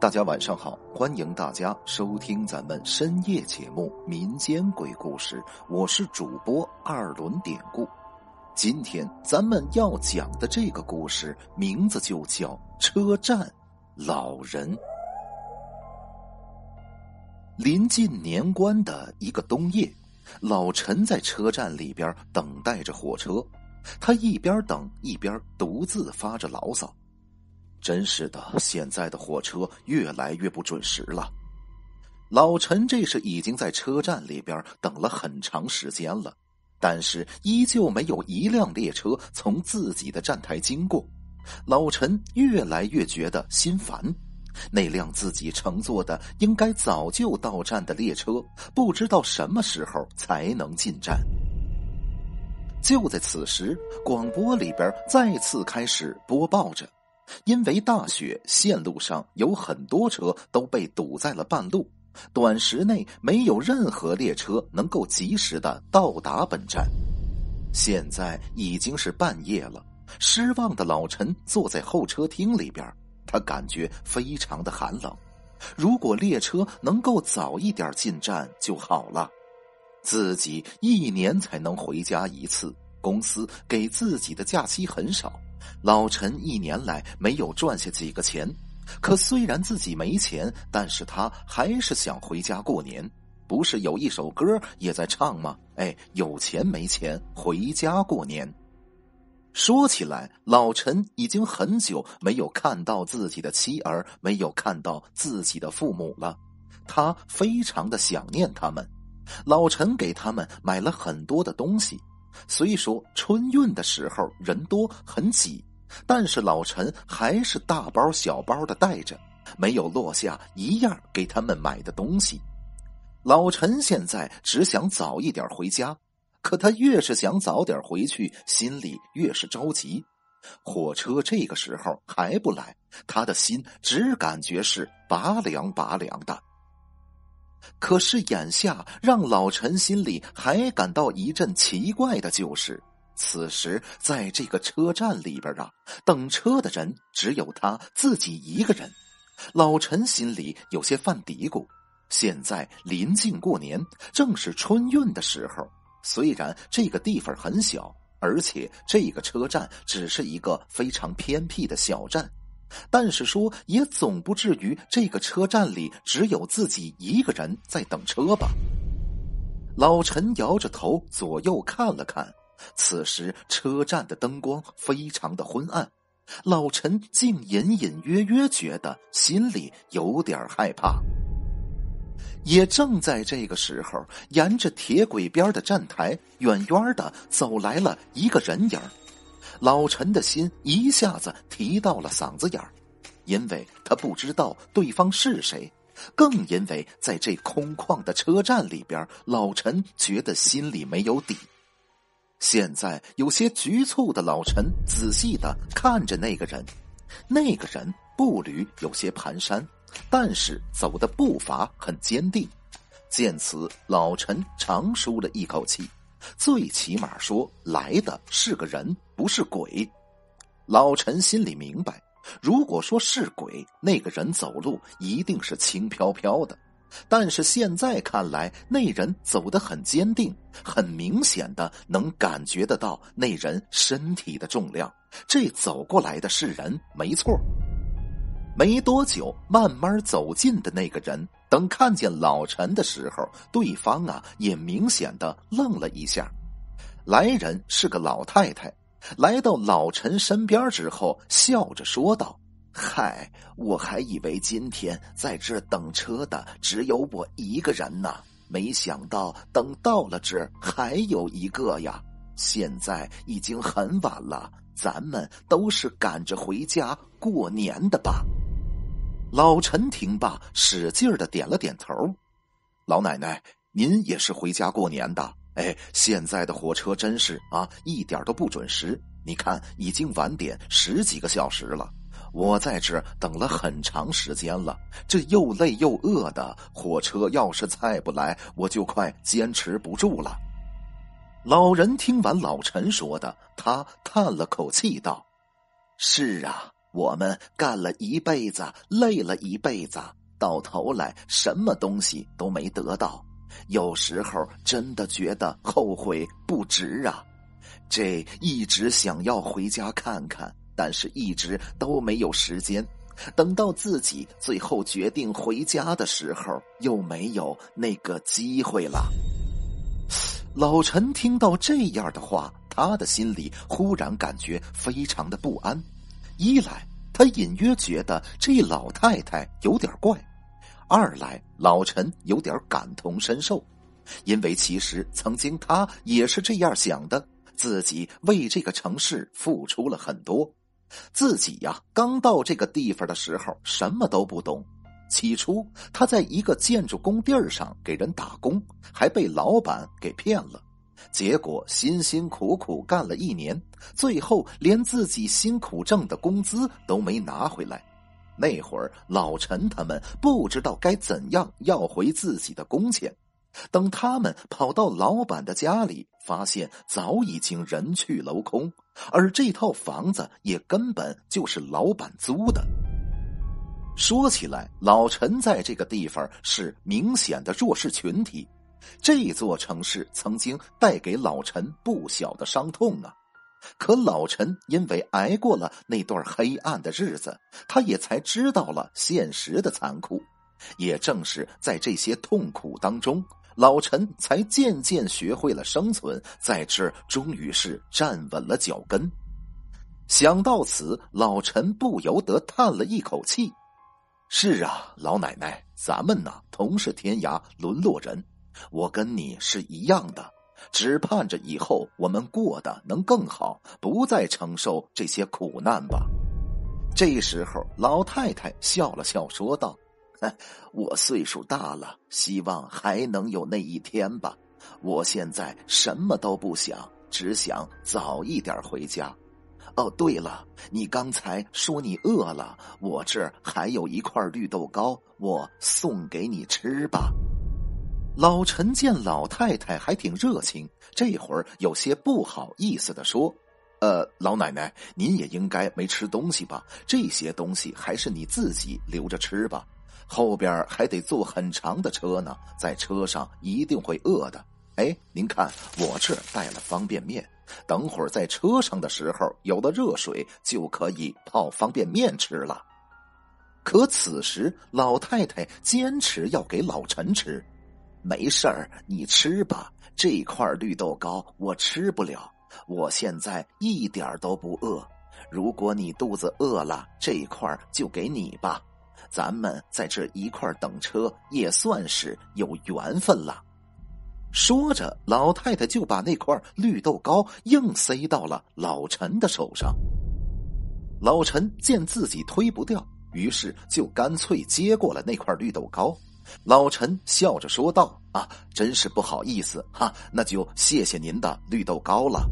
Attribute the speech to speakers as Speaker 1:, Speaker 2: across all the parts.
Speaker 1: 大家晚上好，欢迎大家收听咱们深夜节目《民间鬼故事》，我是主播二轮典故。今天咱们要讲的这个故事名字就叫《车站老人》。临近年关的一个冬夜，老陈在车站里边等待着火车，他一边等一边独自发着牢骚。真是的，现在的火车越来越不准时了。老陈这是已经在车站里边等了很长时间了，但是依旧没有一辆列车从自己的站台经过。老陈越来越觉得心烦。那辆自己乘坐的应该早就到站的列车，不知道什么时候才能进站。就在此时，广播里边再次开始播报着。因为大雪，线路上有很多车都被堵在了半路，短时内没有任何列车能够及时的到达本站。现在已经是半夜了，失望的老陈坐在候车厅里边，他感觉非常的寒冷。如果列车能够早一点进站就好了。自己一年才能回家一次，公司给自己的假期很少。老陈一年来没有赚下几个钱，可虽然自己没钱，但是他还是想回家过年。不是有一首歌也在唱吗？哎，有钱没钱回家过年。说起来，老陈已经很久没有看到自己的妻儿，没有看到自己的父母了，他非常的想念他们。老陈给他们买了很多的东西。虽说春运的时候人多很挤，但是老陈还是大包小包的带着，没有落下一样给他们买的东西。老陈现在只想早一点回家，可他越是想早点回去，心里越是着急。火车这个时候还不来，他的心只感觉是拔凉拔凉的。可是眼下让老陈心里还感到一阵奇怪的，就是此时在这个车站里边啊，等车的人只有他自己一个人。老陈心里有些犯嘀咕：现在临近过年，正是春运的时候。虽然这个地方很小，而且这个车站只是一个非常偏僻的小站。但是说也总不至于这个车站里只有自己一个人在等车吧？老陈摇着头左右看了看，此时车站的灯光非常的昏暗，老陈竟隐隐约约觉得心里有点害怕。也正在这个时候，沿着铁轨边的站台，远远的走来了一个人影老陈的心一下子提到了嗓子眼儿，因为他不知道对方是谁，更因为在这空旷的车站里边，老陈觉得心里没有底。现在有些局促的老陈仔细的看着那个人，那个人步履有些蹒跚，但是走的步伐很坚定。见此，老陈长舒了一口气。最起码说来的是个人，不是鬼。老陈心里明白，如果说是鬼，那个人走路一定是轻飘飘的。但是现在看来，那人走得很坚定，很明显的能感觉得到那人身体的重量。这走过来的是人，没错。没多久，慢慢走近的那个人，等看见老陈的时候，对方啊也明显的愣了一下。来人是个老太太，来到老陈身边之后，笑着说道：“嗨，我还以为今天在这等车的只有我一个人呢，没想到等到了这还有一个呀。现在已经很晚了，咱们都是赶着回家过年的吧。”老陈听罢，使劲的点了点头。老奶奶，您也是回家过年的？哎，现在的火车真是啊，一点都不准时。你看，已经晚点十几个小时了，我在这等了很长时间了，这又累又饿的。火车要是再不来，我就快坚持不住了。老人听完老陈说的，他叹了口气道：“是啊。”我们干了一辈子，累了一辈子，到头来什么东西都没得到，有时候真的觉得后悔不值啊！这一直想要回家看看，但是一直都没有时间。等到自己最后决定回家的时候，又没有那个机会了。老陈听到这样的话，他的心里忽然感觉非常的不安。一来，他隐约觉得这老太太有点怪；二来，老陈有点感同身受，因为其实曾经他也是这样想的，自己为这个城市付出了很多。自己呀，刚到这个地方的时候什么都不懂。起初，他在一个建筑工地上给人打工，还被老板给骗了。结果辛辛苦苦干了一年，最后连自己辛苦挣的工资都没拿回来。那会儿，老陈他们不知道该怎样要回自己的工钱。等他们跑到老板的家里，发现早已经人去楼空，而这套房子也根本就是老板租的。说起来，老陈在这个地方是明显的弱势群体，这座城市曾经带给老陈不小的伤痛啊。可老陈因为挨过了那段黑暗的日子，他也才知道了现实的残酷。也正是在这些痛苦当中。老陈才渐渐学会了生存，在这儿终于是站稳了脚跟。想到此，老陈不由得叹了一口气：“是啊，老奶奶，咱们呐同是天涯沦落人，我跟你是一样的，只盼着以后我们过得能更好，不再承受这些苦难吧。”这时候，老太太笑了笑，说道。我岁数大了，希望还能有那一天吧。我现在什么都不想，只想早一点回家。哦，对了，你刚才说你饿了，我这儿还有一块绿豆糕，我送给你吃吧。老陈见老太太还挺热情，这会儿有些不好意思的说：“呃，老奶奶，您也应该没吃东西吧？这些东西还是你自己留着吃吧。”后边还得坐很长的车呢，在车上一定会饿的。哎，您看我这带了方便面，等会儿在车上的时候有了热水，就可以泡方便面吃了。可此时老太太坚持要给老陈吃，没事儿，你吃吧。这块绿豆糕我吃不了，我现在一点都不饿。如果你肚子饿了，这块就给你吧。咱们在这一块等车，也算是有缘分了。说着，老太太就把那块绿豆糕硬塞到了老陈的手上。老陈见自己推不掉，于是就干脆接过了那块绿豆糕。老陈笑着说道：“啊，真是不好意思哈，那就谢谢您的绿豆糕了。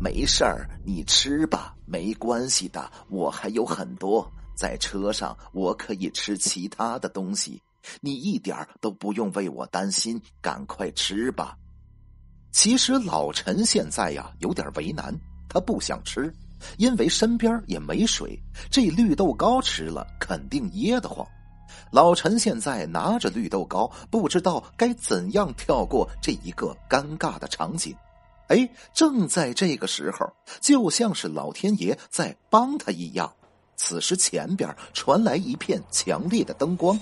Speaker 1: 没事儿，你吃吧，没关系的，我还有很多。”在车上，我可以吃其他的东西，你一点都不用为我担心，赶快吃吧。其实老陈现在呀有点为难，他不想吃，因为身边也没水，这绿豆糕吃了肯定噎得慌。老陈现在拿着绿豆糕，不知道该怎样跳过这一个尴尬的场景。哎，正在这个时候，就像是老天爷在帮他一样。此时，前边传来一片强烈的灯光，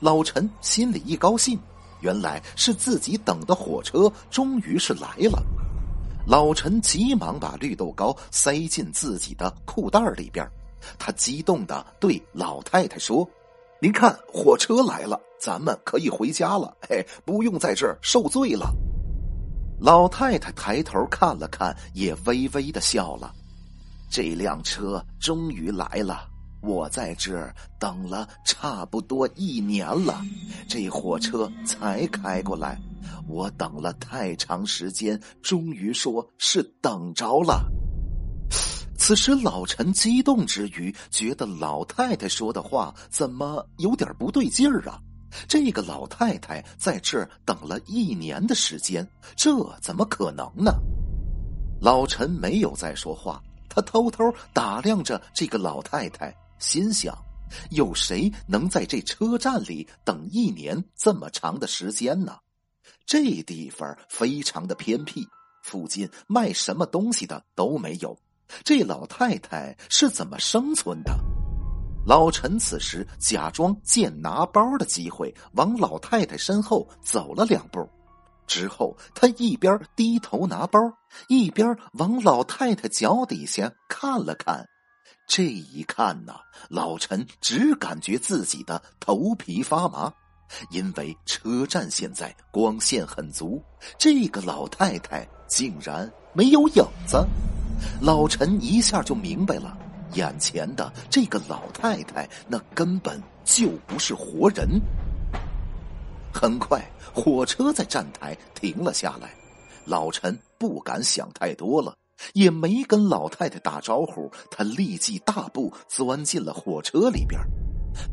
Speaker 1: 老陈心里一高兴，原来是自己等的火车终于是来了。老陈急忙把绿豆糕塞进自己的裤袋里边，他激动的对老太太说：“您看，火车来了，咱们可以回家了，嘿，不用在这儿受罪了。”老太太抬头看了看，也微微的笑了。这辆车终于来了，我在这儿等了差不多一年了，这火车才开过来，我等了太长时间，终于说是等着了。此时老陈激动之余，觉得老太太说的话怎么有点不对劲儿啊？这个老太太在这等了一年的时间，这怎么可能呢？老陈没有再说话。他偷偷打量着这个老太太，心想：有谁能在这车站里等一年这么长的时间呢？这地方非常的偏僻，附近卖什么东西的都没有。这老太太是怎么生存的？老陈此时假装见拿包的机会，往老太太身后走了两步。之后，他一边低头拿包，一边往老太太脚底下看了看。这一看呐，老陈只感觉自己的头皮发麻，因为车站现在光线很足，这个老太太竟然没有影子。老陈一下就明白了，眼前的这个老太太那根本就不是活人。很快，火车在站台停了下来。老陈不敢想太多了，也没跟老太太打招呼。他立即大步钻进了火车里边。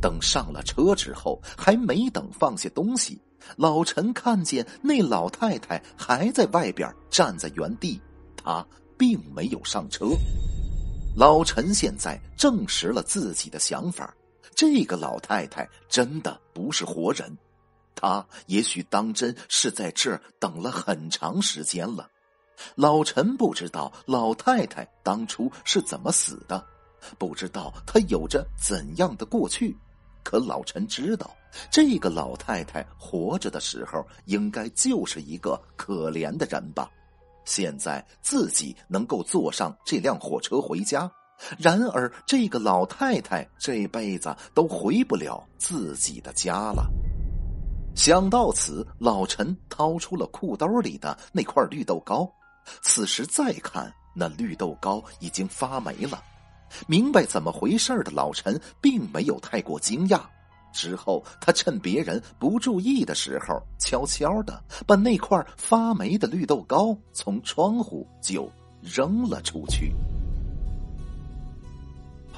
Speaker 1: 等上了车之后，还没等放下东西，老陈看见那老太太还在外边站在原地，他并没有上车。老陈现在证实了自己的想法：这个老太太真的不是活人。她也许当真是在这儿等了很长时间了。老陈不知道老太太当初是怎么死的，不知道她有着怎样的过去。可老陈知道，这个老太太活着的时候，应该就是一个可怜的人吧。现在自己能够坐上这辆火车回家，然而这个老太太这辈子都回不了自己的家了。想到此，老陈掏出了裤兜里的那块绿豆糕。此时再看，那绿豆糕已经发霉了。明白怎么回事的老陈并没有太过惊讶。之后，他趁别人不注意的时候，悄悄的把那块发霉的绿豆糕从窗户就扔了出去。